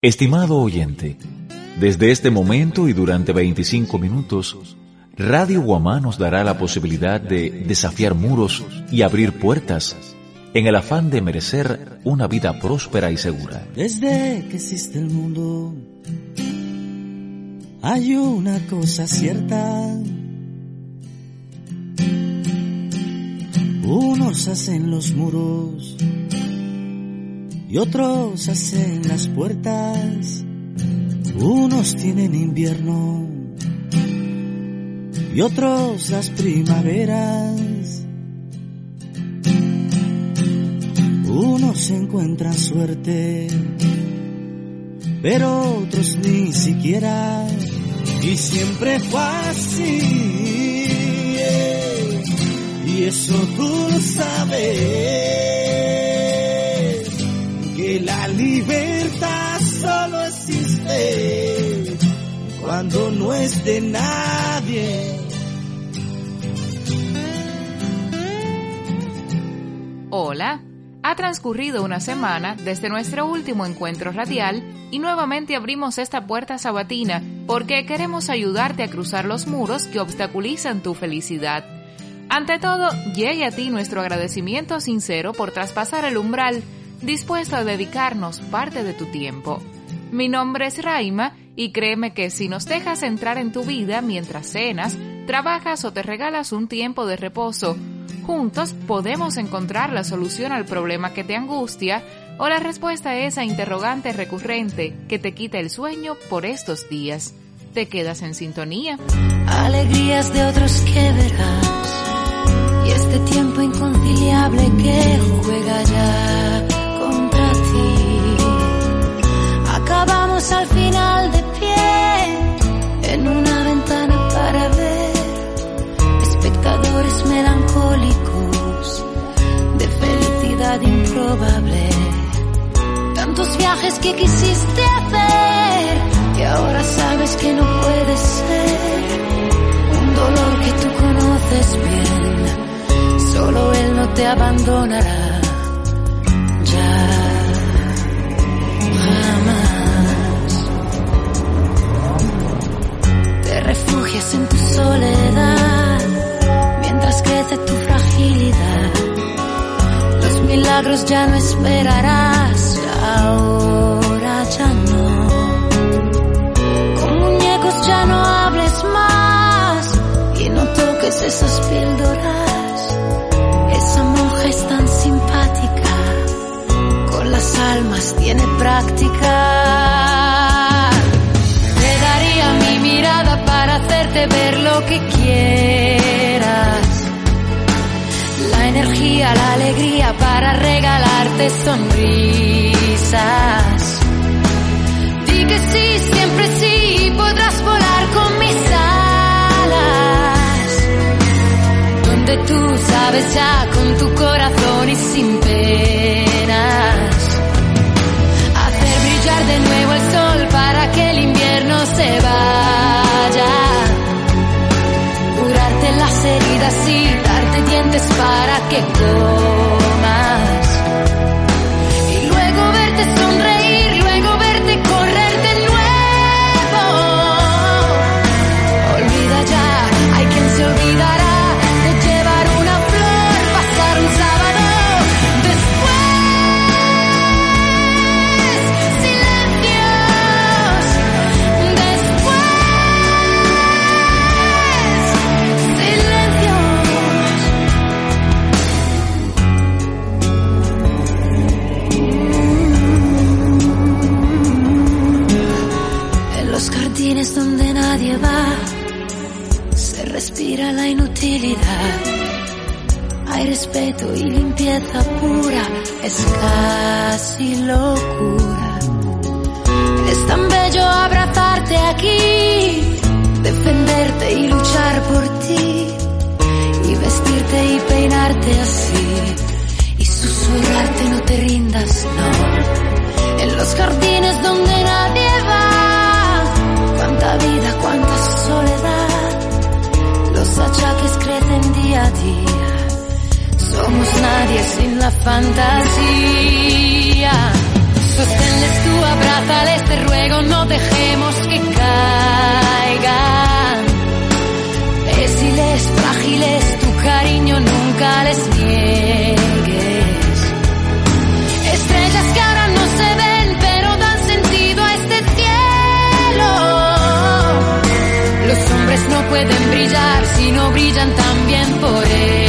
Estimado oyente, desde este momento y durante 25 minutos, Radio Guamá nos dará la posibilidad de desafiar muros y abrir puertas en el afán de merecer una vida próspera y segura. Desde que existe el mundo, hay una cosa cierta. Unos hacen los muros y otros hacen las puertas. Unos tienen invierno y otros las primaveras. Unos encuentran suerte, pero otros ni siquiera. Y siempre fue así. Y eso tú sabes no es de nadie. Hola, ha transcurrido una semana desde nuestro último encuentro radial y nuevamente abrimos esta puerta sabatina porque queremos ayudarte a cruzar los muros que obstaculizan tu felicidad. Ante todo, llegue a ti nuestro agradecimiento sincero por traspasar el umbral dispuesto a dedicarnos parte de tu tiempo. Mi nombre es Raima y créeme que si nos dejas entrar en tu vida mientras cenas, trabajas o te regalas un tiempo de reposo, juntos podemos encontrar la solución al problema que te angustia o la respuesta a esa interrogante recurrente que te quita el sueño por estos días. ¿Te quedas en sintonía? Alegrías de otros que verás y este tiempo inconciliable que juega ya improbable. Tantos viajes que quisiste hacer y ahora sabes que no puede ser. Un dolor que tú conoces bien, solo él no te abandonará. refugias en tu soledad mientras crece tu fragilidad. Milagros ya no esperarás, ahora ya no. Con muñecos ya no hables más y no toques esas píldoras. Esa monja es tan simpática, con las almas tiene práctica. ver lo que quieras. La energía, la alegría para regalarte sonrisas. Di que sí, siempre sí, podrás volar con mis alas. Donde tú sabes ya con tu corazón y sin penas. Hacer brillar de nuevo el sol para que el invierno se vaya las heridas y darte dientes para que comas. Hay respeto y limpieza pura, es casi locura. Es tan bello abrazarte aquí, defenderte y luchar por ti, y vestirte y peinarte así, y susurrarte no te rindas, no. En los jardines donde nadie va cuánta vida, cuánta soledad. Los achaques Somos nadie sin la fantasía. Sosténles tú, abrázales, dejemos que caigan. Déciles, frágiles, tu cariño nunca les niegues. Pueden brillar si no brillan también por ellos.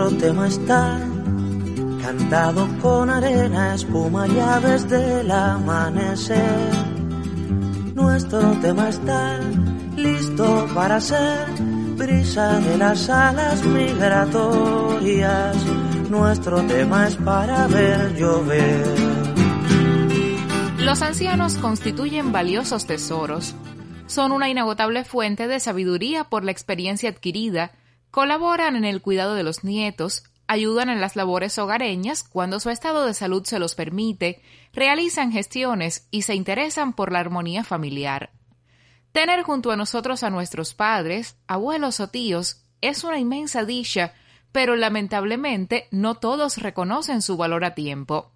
Nuestro tema está cantado con arena, espuma y aves del amanecer. Nuestro tema está listo para ser brisa de las alas migratorias. Nuestro tema es para ver llover. Los ancianos constituyen valiosos tesoros. Son una inagotable fuente de sabiduría por la experiencia adquirida, colaboran en el cuidado de los nietos, ayudan en las labores hogareñas cuando su estado de salud se los permite, realizan gestiones y se interesan por la armonía familiar. Tener junto a nosotros a nuestros padres, abuelos o tíos es una inmensa dicha, pero lamentablemente no todos reconocen su valor a tiempo.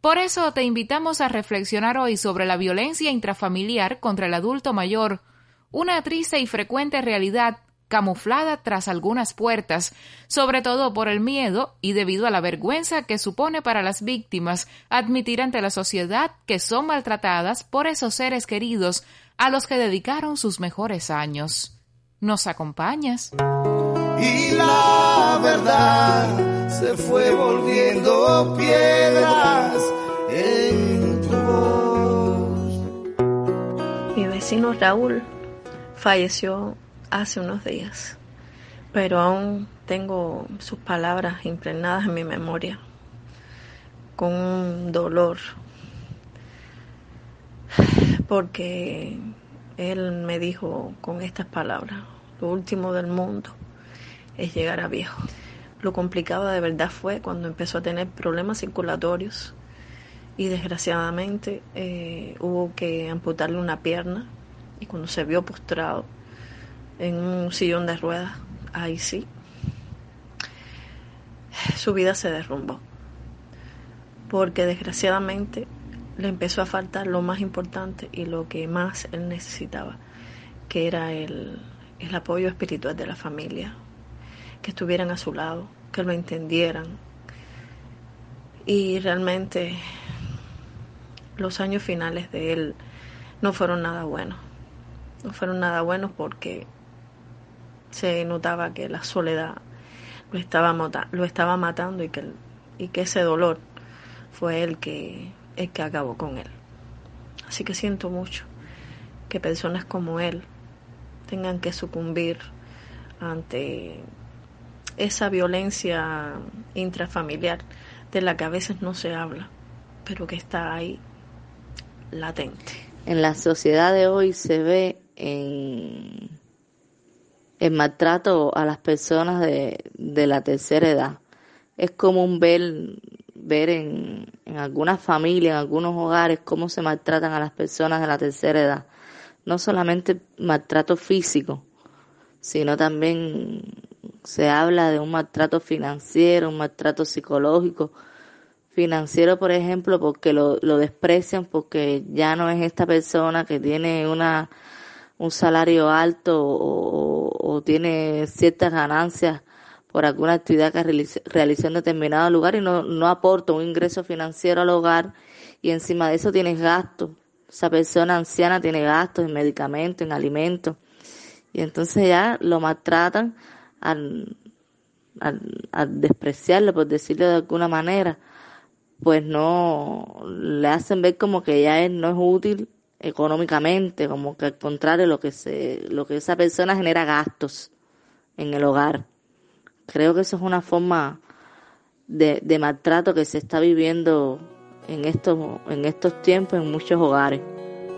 Por eso te invitamos a reflexionar hoy sobre la violencia intrafamiliar contra el adulto mayor, una triste y frecuente realidad camuflada tras algunas puertas, sobre todo por el miedo y debido a la vergüenza que supone para las víctimas admitir ante la sociedad que son maltratadas por esos seres queridos a los que dedicaron sus mejores años. ¿Nos acompañas? y la verdad se fue volviendo piedras en tu voz. Mi vecino Raúl falleció hace unos días, pero aún tengo sus palabras impregnadas en mi memoria, con un dolor, porque él me dijo con estas palabras, lo último del mundo es llegar a viejo. Lo complicado de verdad fue cuando empezó a tener problemas circulatorios y desgraciadamente eh, hubo que amputarle una pierna y cuando se vio postrado en un sillón de ruedas, ahí sí, su vida se derrumbó. Porque desgraciadamente le empezó a faltar lo más importante y lo que más él necesitaba, que era el, el apoyo espiritual de la familia, que estuvieran a su lado, que lo entendieran. Y realmente los años finales de él no fueron nada buenos. No fueron nada buenos porque se notaba que la soledad lo estaba, mata- lo estaba matando y que, y que ese dolor fue el que, el que acabó con él. Así que siento mucho que personas como él tengan que sucumbir ante esa violencia intrafamiliar de la que a veces no se habla, pero que está ahí latente. En la sociedad de hoy se ve en el maltrato a las personas de, de la tercera edad. Es común ver, ver en, en algunas familias, en algunos hogares, cómo se maltratan a las personas de la tercera edad. No solamente maltrato físico, sino también se habla de un maltrato financiero, un maltrato psicológico. Financiero, por ejemplo, porque lo, lo desprecian porque ya no es esta persona que tiene una un salario alto o, o tiene ciertas ganancias por alguna actividad que realizó en determinado lugar y no, no aporta un ingreso financiero al hogar y encima de eso tienes gastos. Esa persona anciana tiene gastos en medicamentos, en alimentos y entonces ya lo maltratan al, al, despreciarlo, por decirlo de alguna manera, pues no le hacen ver como que ya él no es útil económicamente, como que al contrario lo que se, lo que esa persona genera gastos en el hogar. Creo que eso es una forma de, de maltrato que se está viviendo en estos, en estos tiempos en muchos hogares.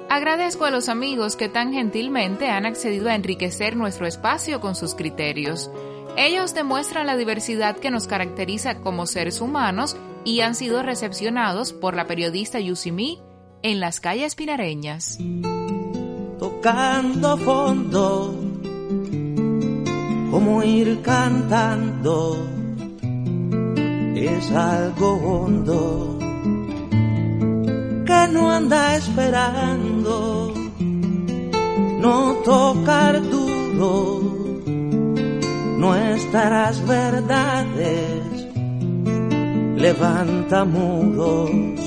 Agradezco a los amigos que tan gentilmente han accedido a enriquecer nuestro espacio con sus criterios. Ellos demuestran la diversidad que nos caracteriza como seres humanos y han sido recepcionados por la periodista Yusimi en las calles pinareñas. Tocando fondo, como ir cantando, es algo hondo que no anda esperando, no tocar duro nuestras verdades, levanta muros.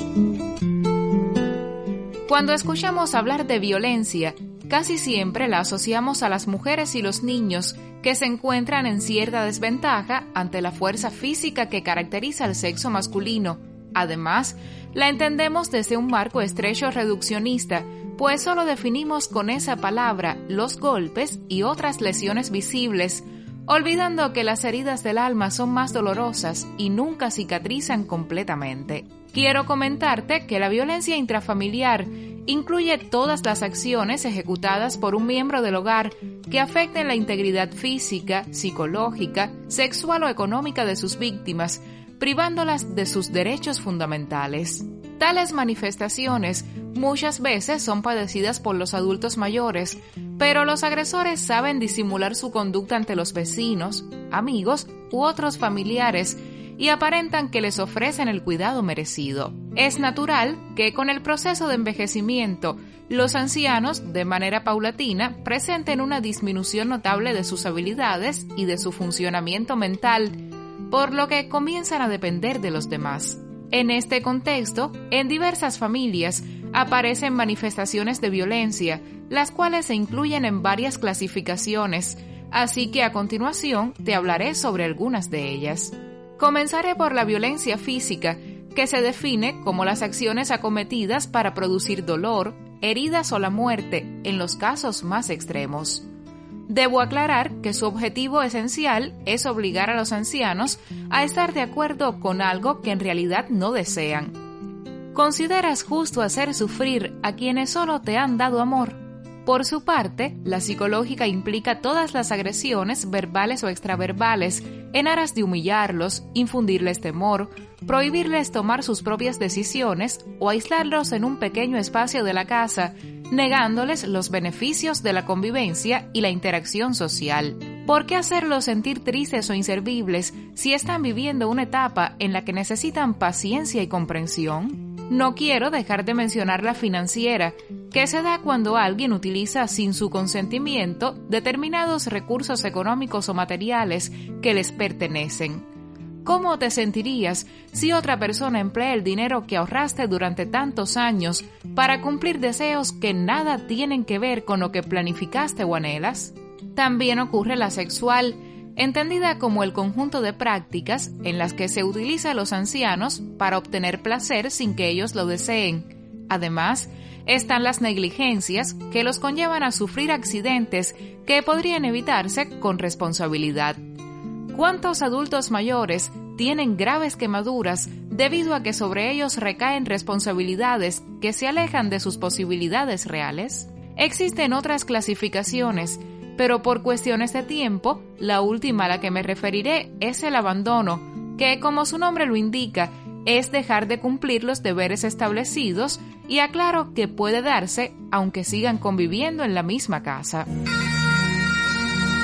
Cuando escuchamos hablar de violencia, casi siempre la asociamos a las mujeres y los niños que se encuentran en cierta desventaja ante la fuerza física que caracteriza al sexo masculino. Además, la entendemos desde un marco estrecho reduccionista, pues solo definimos con esa palabra los golpes y otras lesiones visibles, olvidando que las heridas del alma son más dolorosas y nunca cicatrizan completamente. Quiero comentarte que la violencia intrafamiliar incluye todas las acciones ejecutadas por un miembro del hogar que afecten la integridad física, psicológica, sexual o económica de sus víctimas, privándolas de sus derechos fundamentales. Tales manifestaciones muchas veces son padecidas por los adultos mayores, pero los agresores saben disimular su conducta ante los vecinos, amigos u otros familiares y aparentan que les ofrecen el cuidado merecido. Es natural que con el proceso de envejecimiento, los ancianos, de manera paulatina, presenten una disminución notable de sus habilidades y de su funcionamiento mental, por lo que comienzan a depender de los demás. En este contexto, en diversas familias aparecen manifestaciones de violencia, las cuales se incluyen en varias clasificaciones, así que a continuación te hablaré sobre algunas de ellas. Comenzaré por la violencia física, que se define como las acciones acometidas para producir dolor, heridas o la muerte en los casos más extremos. Debo aclarar que su objetivo esencial es obligar a los ancianos a estar de acuerdo con algo que en realidad no desean. ¿Consideras justo hacer sufrir a quienes solo te han dado amor? Por su parte, la psicológica implica todas las agresiones verbales o extraverbales en aras de humillarlos, infundirles temor, prohibirles tomar sus propias decisiones o aislarlos en un pequeño espacio de la casa, negándoles los beneficios de la convivencia y la interacción social. ¿Por qué hacerlos sentir tristes o inservibles si están viviendo una etapa en la que necesitan paciencia y comprensión? No quiero dejar de mencionar la financiera, que se da cuando alguien utiliza sin su consentimiento determinados recursos económicos o materiales que les pertenecen. ¿Cómo te sentirías si otra persona emplea el dinero que ahorraste durante tantos años para cumplir deseos que nada tienen que ver con lo que planificaste o anhelas? También ocurre la sexual, entendida como el conjunto de prácticas en las que se utiliza a los ancianos para obtener placer sin que ellos lo deseen. Además, están las negligencias que los conllevan a sufrir accidentes que podrían evitarse con responsabilidad. ¿Cuántos adultos mayores tienen graves quemaduras debido a que sobre ellos recaen responsabilidades que se alejan de sus posibilidades reales? Existen otras clasificaciones pero por cuestiones de tiempo, la última a la que me referiré es el abandono, que como su nombre lo indica, es dejar de cumplir los deberes establecidos y aclaro que puede darse aunque sigan conviviendo en la misma casa.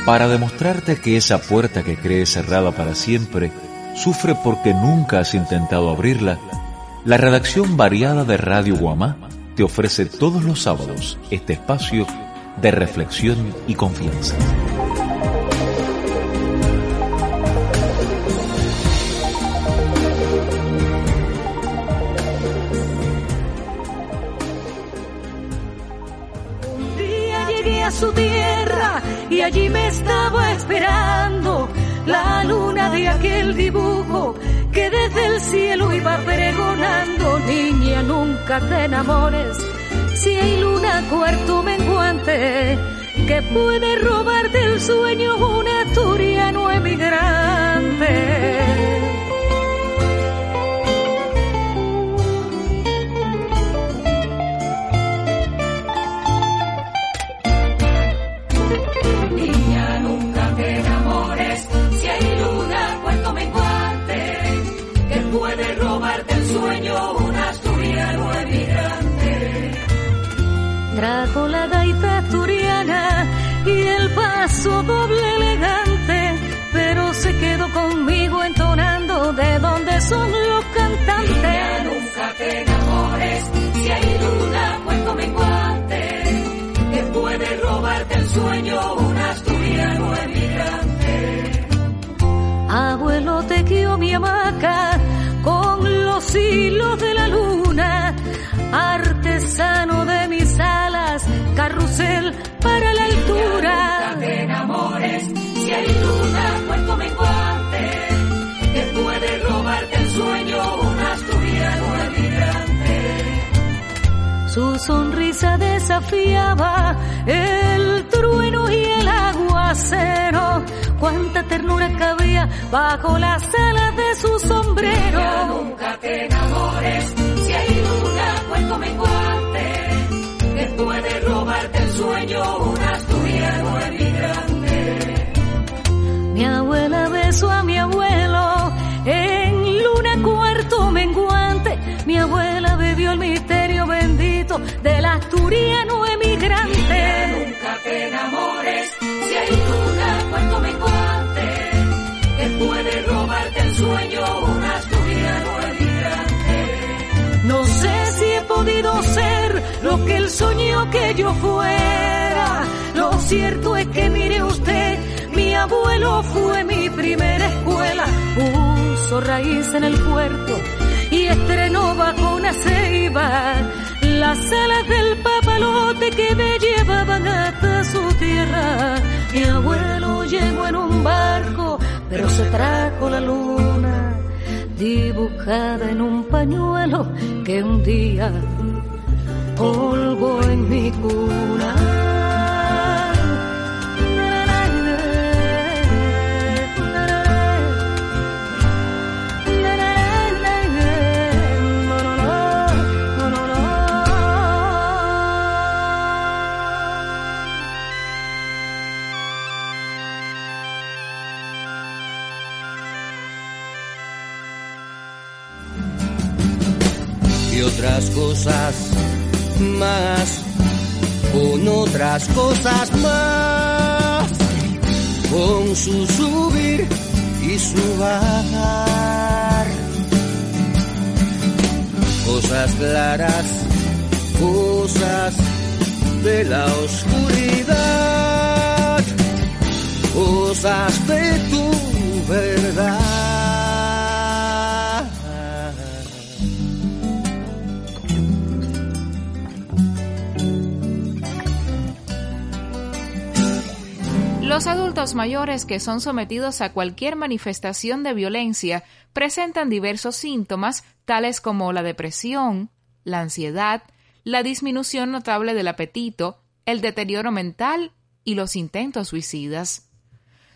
Para demostrarte que esa puerta que crees cerrada para siempre sufre porque nunca has intentado abrirla, la redacción variada de Radio Guamá te ofrece todos los sábados este espacio de reflexión y confianza. Estaba esperando la luna de aquel dibujo que desde el cielo iba pregonando, niña, nunca te enamores, si hay luna cuarto menguante, que puede robarte el sueño un asturiano emigrante. Trajo la gaita asturiana y el paso doble elegante, pero se quedó conmigo entonando de donde son los cantantes. nunca te enamores, si hay luna, cuento menguante, que puede robarte el sueño un asturiano emigrante. Abuelo te quiero mi hamaca con los hilos de la luna, artesano carrusel para la altura. No te enamores, si hay luna, cuento menguante, que puede robarte el sueño un asturiano emigrante. Su sonrisa desafiaba el trueno y el aguacero. Cuánta ternura cabía bajo las alas de su sombrero. nunca te enamores, si hay luna, cuento menguante, puede robarte el sueño un asturiano emigrante. Mi abuela besó a mi abuelo en luna cuarto menguante. Mi abuela bebió el misterio bendito del asturiano emigrante. Soñó que yo fuera. Lo cierto es que mire usted, mi abuelo fue mi primera escuela. Puso raíz en el puerto y estrenó bajo una ceiba las alas del papalote que me llevaban hasta su tierra. Mi abuelo llegó en un barco, pero se trajo la luna dibujada en un pañuelo que un día polvo en mi cuna. otras cosas más, con otras cosas más, con su subir y su bajar. Cosas claras, cosas de la oscuridad, cosas de tu verdad. Los adultos mayores que son sometidos a cualquier manifestación de violencia presentan diversos síntomas tales como la depresión, la ansiedad, la disminución notable del apetito, el deterioro mental y los intentos suicidas.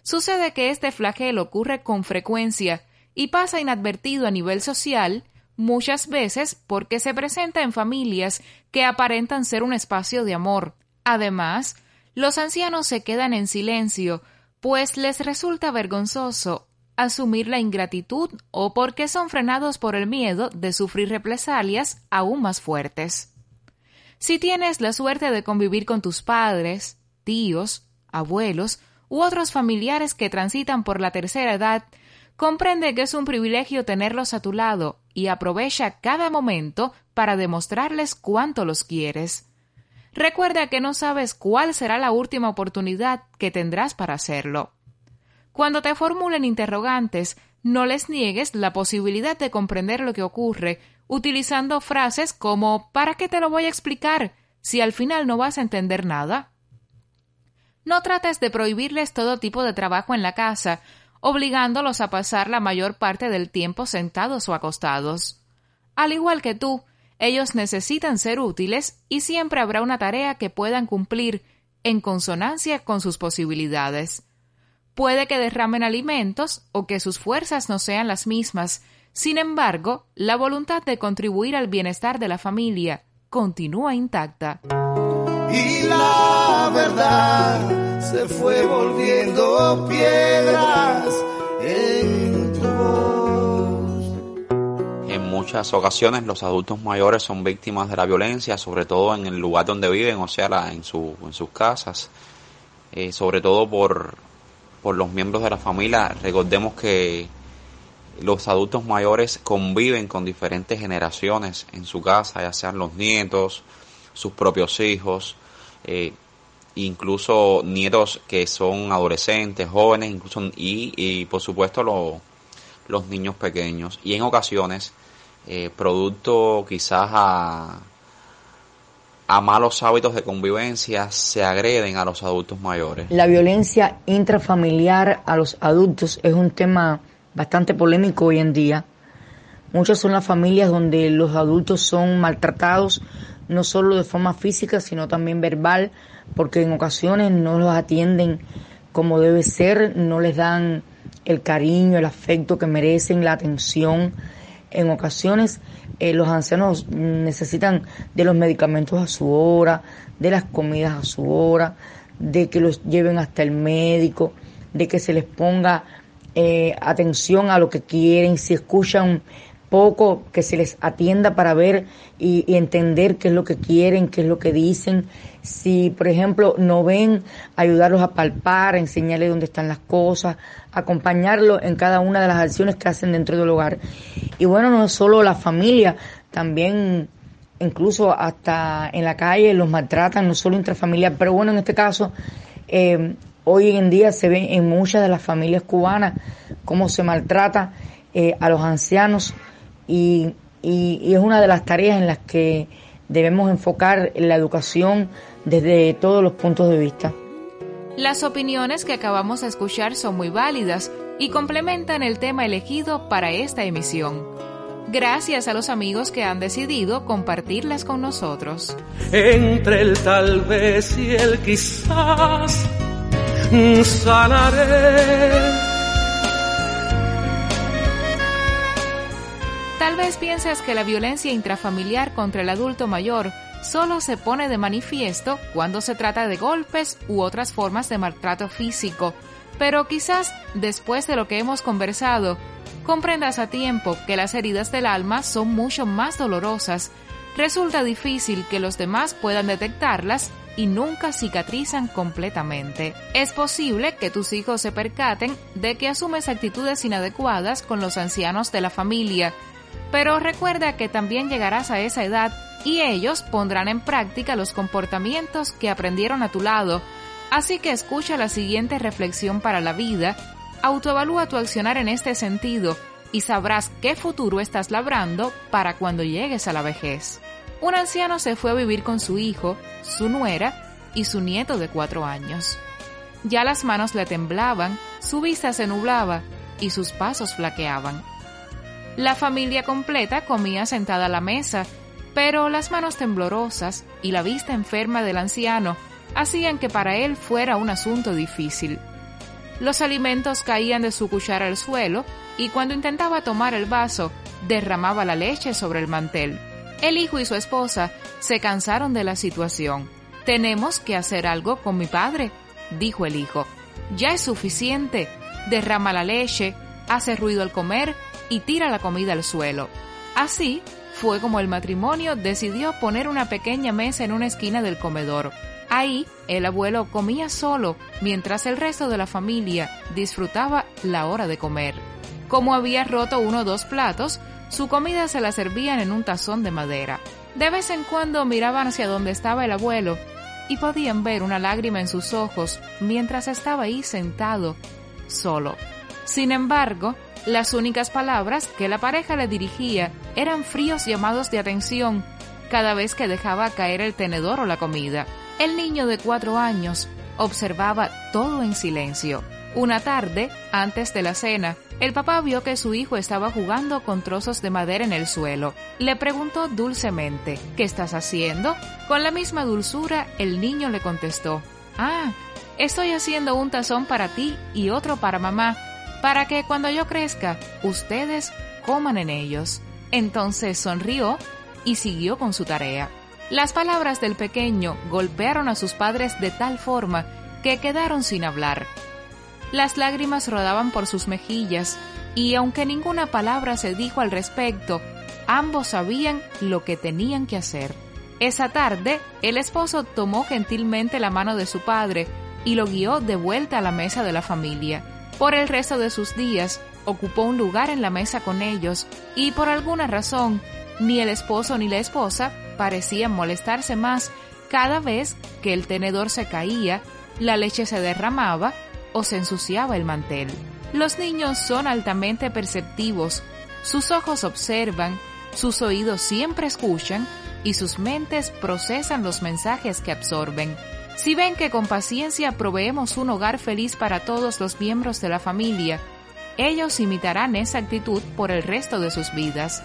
Sucede que este flagelo ocurre con frecuencia y pasa inadvertido a nivel social, muchas veces porque se presenta en familias que aparentan ser un espacio de amor. Además, los ancianos se quedan en silencio, pues les resulta vergonzoso asumir la ingratitud o porque son frenados por el miedo de sufrir represalias aún más fuertes. Si tienes la suerte de convivir con tus padres, tíos, abuelos u otros familiares que transitan por la tercera edad, comprende que es un privilegio tenerlos a tu lado y aprovecha cada momento para demostrarles cuánto los quieres. Recuerda que no sabes cuál será la última oportunidad que tendrás para hacerlo. Cuando te formulen interrogantes, no les niegues la posibilidad de comprender lo que ocurre utilizando frases como ¿para qué te lo voy a explicar si al final no vas a entender nada? No trates de prohibirles todo tipo de trabajo en la casa, obligándolos a pasar la mayor parte del tiempo sentados o acostados. Al igual que tú, ellos necesitan ser útiles y siempre habrá una tarea que puedan cumplir en consonancia con sus posibilidades. Puede que derramen alimentos o que sus fuerzas no sean las mismas, sin embargo, la voluntad de contribuir al bienestar de la familia continúa intacta. Y la verdad se fue volviendo piedras muchas ocasiones los adultos mayores son víctimas de la violencia, sobre todo en el lugar donde viven, o sea, en, su, en sus casas, eh, sobre todo por, por los miembros de la familia. Recordemos que los adultos mayores conviven con diferentes generaciones en su casa, ya sean los nietos, sus propios hijos, eh, incluso nietos que son adolescentes, jóvenes, incluso y, por supuesto los niños pequeños. Y en ocasiones, eh, producto quizás a, a malos hábitos de convivencia, se agreden a los adultos mayores. La violencia intrafamiliar a los adultos es un tema bastante polémico hoy en día. Muchas son las familias donde los adultos son maltratados, no solo de forma física, sino también verbal, porque en ocasiones no los atienden como debe ser, no les dan el cariño, el afecto que merecen, la atención. En ocasiones eh, los ancianos necesitan de los medicamentos a su hora, de las comidas a su hora, de que los lleven hasta el médico, de que se les ponga eh, atención a lo que quieren, si escuchan poco, que se les atienda para ver y, entender qué es lo que quieren, qué es lo que dicen. Si, por ejemplo, no ven, ayudarlos a palpar, enseñarles dónde están las cosas, acompañarlos en cada una de las acciones que hacen dentro del hogar. Y bueno, no solo la familia, también incluso hasta en la calle los maltratan, no solo intrafamiliar, pero bueno, en este caso, eh, Hoy en día se ve en muchas de las familias cubanas cómo se maltrata eh, a los ancianos y, y, es una de las tareas en las que debemos enfocar la educación desde todos los puntos de vista. Las opiniones que acabamos de escuchar son muy válidas y complementan el tema elegido para esta emisión. Gracias a los amigos que han decidido compartirlas con nosotros. Entre el tal vez y el quizás sanaré. Tal vez pienses que la violencia intrafamiliar contra el adulto mayor solo se pone de manifiesto cuando se trata de golpes u otras formas de maltrato físico, pero quizás después de lo que hemos conversado, comprendas a tiempo que las heridas del alma son mucho más dolorosas. Resulta difícil que los demás puedan detectarlas y nunca cicatrizan completamente. Es posible que tus hijos se percaten de que asumes actitudes inadecuadas con los ancianos de la familia, pero recuerda que también llegarás a esa edad y ellos pondrán en práctica los comportamientos que aprendieron a tu lado, así que escucha la siguiente reflexión para la vida, autoevalúa tu accionar en este sentido y sabrás qué futuro estás labrando para cuando llegues a la vejez. Un anciano se fue a vivir con su hijo, su nuera y su nieto de cuatro años. Ya las manos le temblaban, su vista se nublaba y sus pasos flaqueaban. La familia completa comía sentada a la mesa, pero las manos temblorosas y la vista enferma del anciano hacían que para él fuera un asunto difícil. Los alimentos caían de su cuchara al suelo y cuando intentaba tomar el vaso derramaba la leche sobre el mantel. El hijo y su esposa se cansaron de la situación. Tenemos que hacer algo con mi padre, dijo el hijo. Ya es suficiente. Derrama la leche, hace ruido al comer y tira la comida al suelo. Así fue como el matrimonio decidió poner una pequeña mesa en una esquina del comedor. Ahí el abuelo comía solo mientras el resto de la familia disfrutaba la hora de comer. Como había roto uno o dos platos, su comida se la servían en un tazón de madera. De vez en cuando miraban hacia donde estaba el abuelo y podían ver una lágrima en sus ojos mientras estaba ahí sentado, solo. Sin embargo, las únicas palabras que la pareja le dirigía eran fríos llamados de atención cada vez que dejaba caer el tenedor o la comida. El niño de cuatro años observaba todo en silencio. Una tarde, antes de la cena, el papá vio que su hijo estaba jugando con trozos de madera en el suelo. Le preguntó dulcemente, ¿qué estás haciendo? Con la misma dulzura, el niño le contestó, Ah, estoy haciendo un tazón para ti y otro para mamá, para que cuando yo crezca, ustedes coman en ellos. Entonces sonrió y siguió con su tarea. Las palabras del pequeño golpearon a sus padres de tal forma que quedaron sin hablar. Las lágrimas rodaban por sus mejillas y aunque ninguna palabra se dijo al respecto, ambos sabían lo que tenían que hacer. Esa tarde, el esposo tomó gentilmente la mano de su padre y lo guió de vuelta a la mesa de la familia. Por el resto de sus días, ocupó un lugar en la mesa con ellos y por alguna razón, ni el esposo ni la esposa parecían molestarse más cada vez que el tenedor se caía, la leche se derramaba o se ensuciaba el mantel. Los niños son altamente perceptivos, sus ojos observan, sus oídos siempre escuchan y sus mentes procesan los mensajes que absorben. Si ven que con paciencia proveemos un hogar feliz para todos los miembros de la familia, ellos imitarán esa actitud por el resto de sus vidas.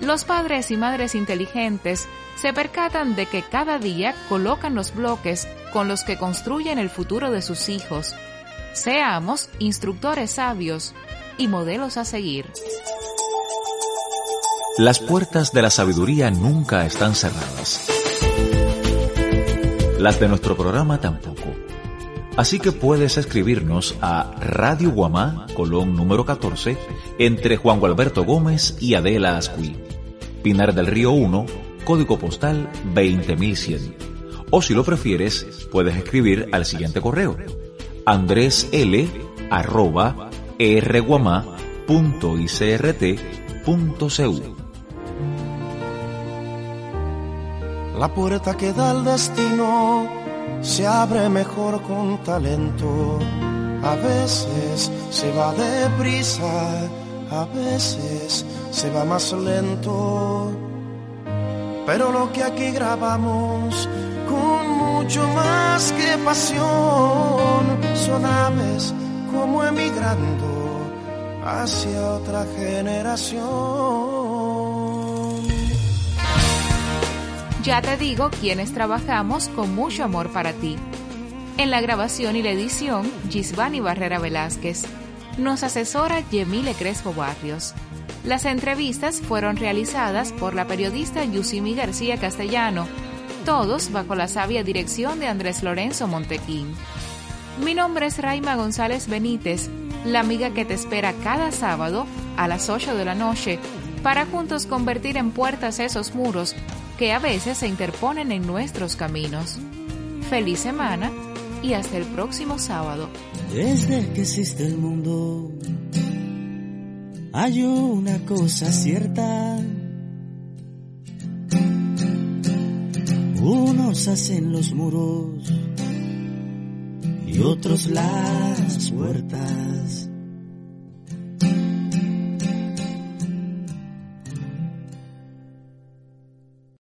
Los padres y madres inteligentes se percatan de que cada día colocan los bloques con los que construyen el futuro de sus hijos Seamos instructores sabios y modelos a seguir. Las puertas de la sabiduría nunca están cerradas. Las de nuestro programa tampoco. Así que puedes escribirnos a Radio Guamá, Colón número 14, entre Juan Gualberto Gómez y Adela Ascui. Pinar del Río 1, código postal 20100. O si lo prefieres, puedes escribir al siguiente correo andresl arroba rguamá.icrt.cu. La puerta que da al destino se abre mejor con talento. A veces se va deprisa, a veces se va más lento. Pero lo que aquí grabamos con mucho más que pasión. Son aves como emigrando hacia otra generación. Ya te digo quienes trabajamos con mucho amor para ti. En la grabación y la edición, Gisvani Barrera Velázquez. Nos asesora Yemile Crespo Barrios. Las entrevistas fueron realizadas por la periodista Yusimi García Castellano todos bajo la sabia dirección de Andrés Lorenzo Montequín. Mi nombre es Raima González Benítez, la amiga que te espera cada sábado a las 8 de la noche para juntos convertir en puertas esos muros que a veces se interponen en nuestros caminos. Feliz semana y hasta el próximo sábado. Desde que existe el mundo, hay una cosa cierta Unos hacen los muros y otros las puertas.